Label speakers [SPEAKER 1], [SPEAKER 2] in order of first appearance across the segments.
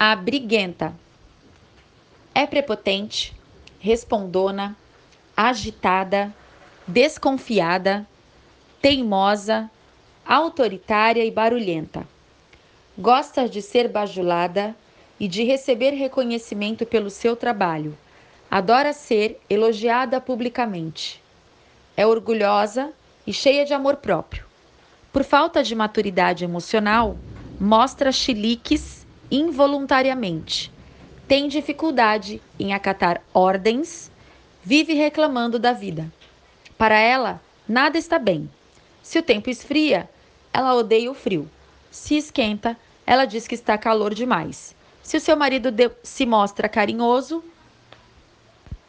[SPEAKER 1] A briguenta é prepotente, respondona, agitada, desconfiada, teimosa, autoritária e barulhenta. Gosta de ser bajulada e de receber reconhecimento pelo seu trabalho. Adora ser elogiada publicamente. É orgulhosa e cheia de amor próprio. Por falta de maturidade emocional, mostra chiliques involuntariamente. Tem dificuldade em acatar ordens, vive reclamando da vida. Para ela, nada está bem. Se o tempo esfria, ela odeia o frio. Se esquenta, ela diz que está calor demais. Se o seu marido se mostra carinhoso,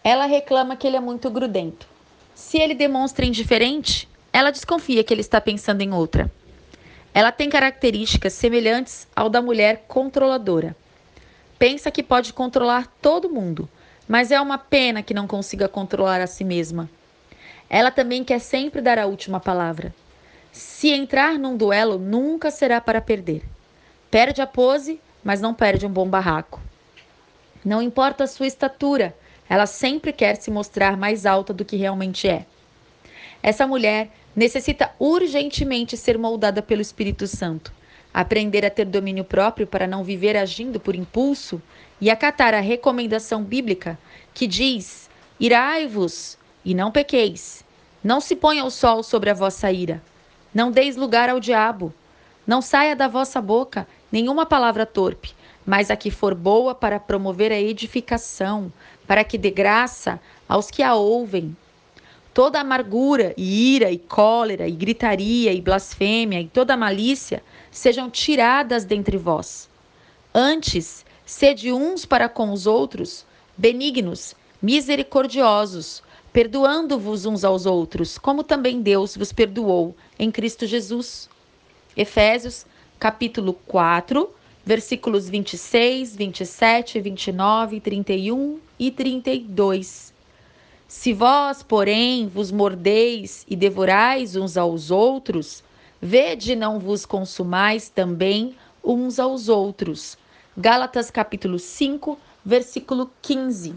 [SPEAKER 1] ela reclama que ele é muito grudento. Se ele demonstra indiferente, ela desconfia que ele está pensando em outra. Ela tem características semelhantes ao da mulher controladora. Pensa que pode controlar todo mundo, mas é uma pena que não consiga controlar a si mesma. Ela também quer sempre dar a última palavra. Se entrar num duelo, nunca será para perder. Perde a pose, mas não perde um bom barraco. Não importa a sua estatura, ela sempre quer se mostrar mais alta do que realmente é. Essa mulher necessita urgentemente ser moldada pelo Espírito Santo, aprender a ter domínio próprio para não viver agindo por impulso e acatar a recomendação bíblica que diz: Irai-vos e não pequeis. Não se ponha o sol sobre a vossa ira. Não deis lugar ao diabo. Não saia da vossa boca nenhuma palavra torpe, mas a que for boa para promover a edificação, para que dê graça aos que a ouvem. Toda amargura, e ira, e cólera, e gritaria, e blasfêmia, e toda malícia sejam tiradas dentre vós. Antes, sede uns para com os outros, benignos, misericordiosos, perdoando-vos uns aos outros, como também Deus vos perdoou em Cristo Jesus. Efésios, capítulo 4, versículos 26, 27, 29, 31 e 32. Se vós, porém, vos mordeis e devorais uns aos outros, vede não vos consumais também uns aos outros. Gálatas capítulo 5, versículo 15.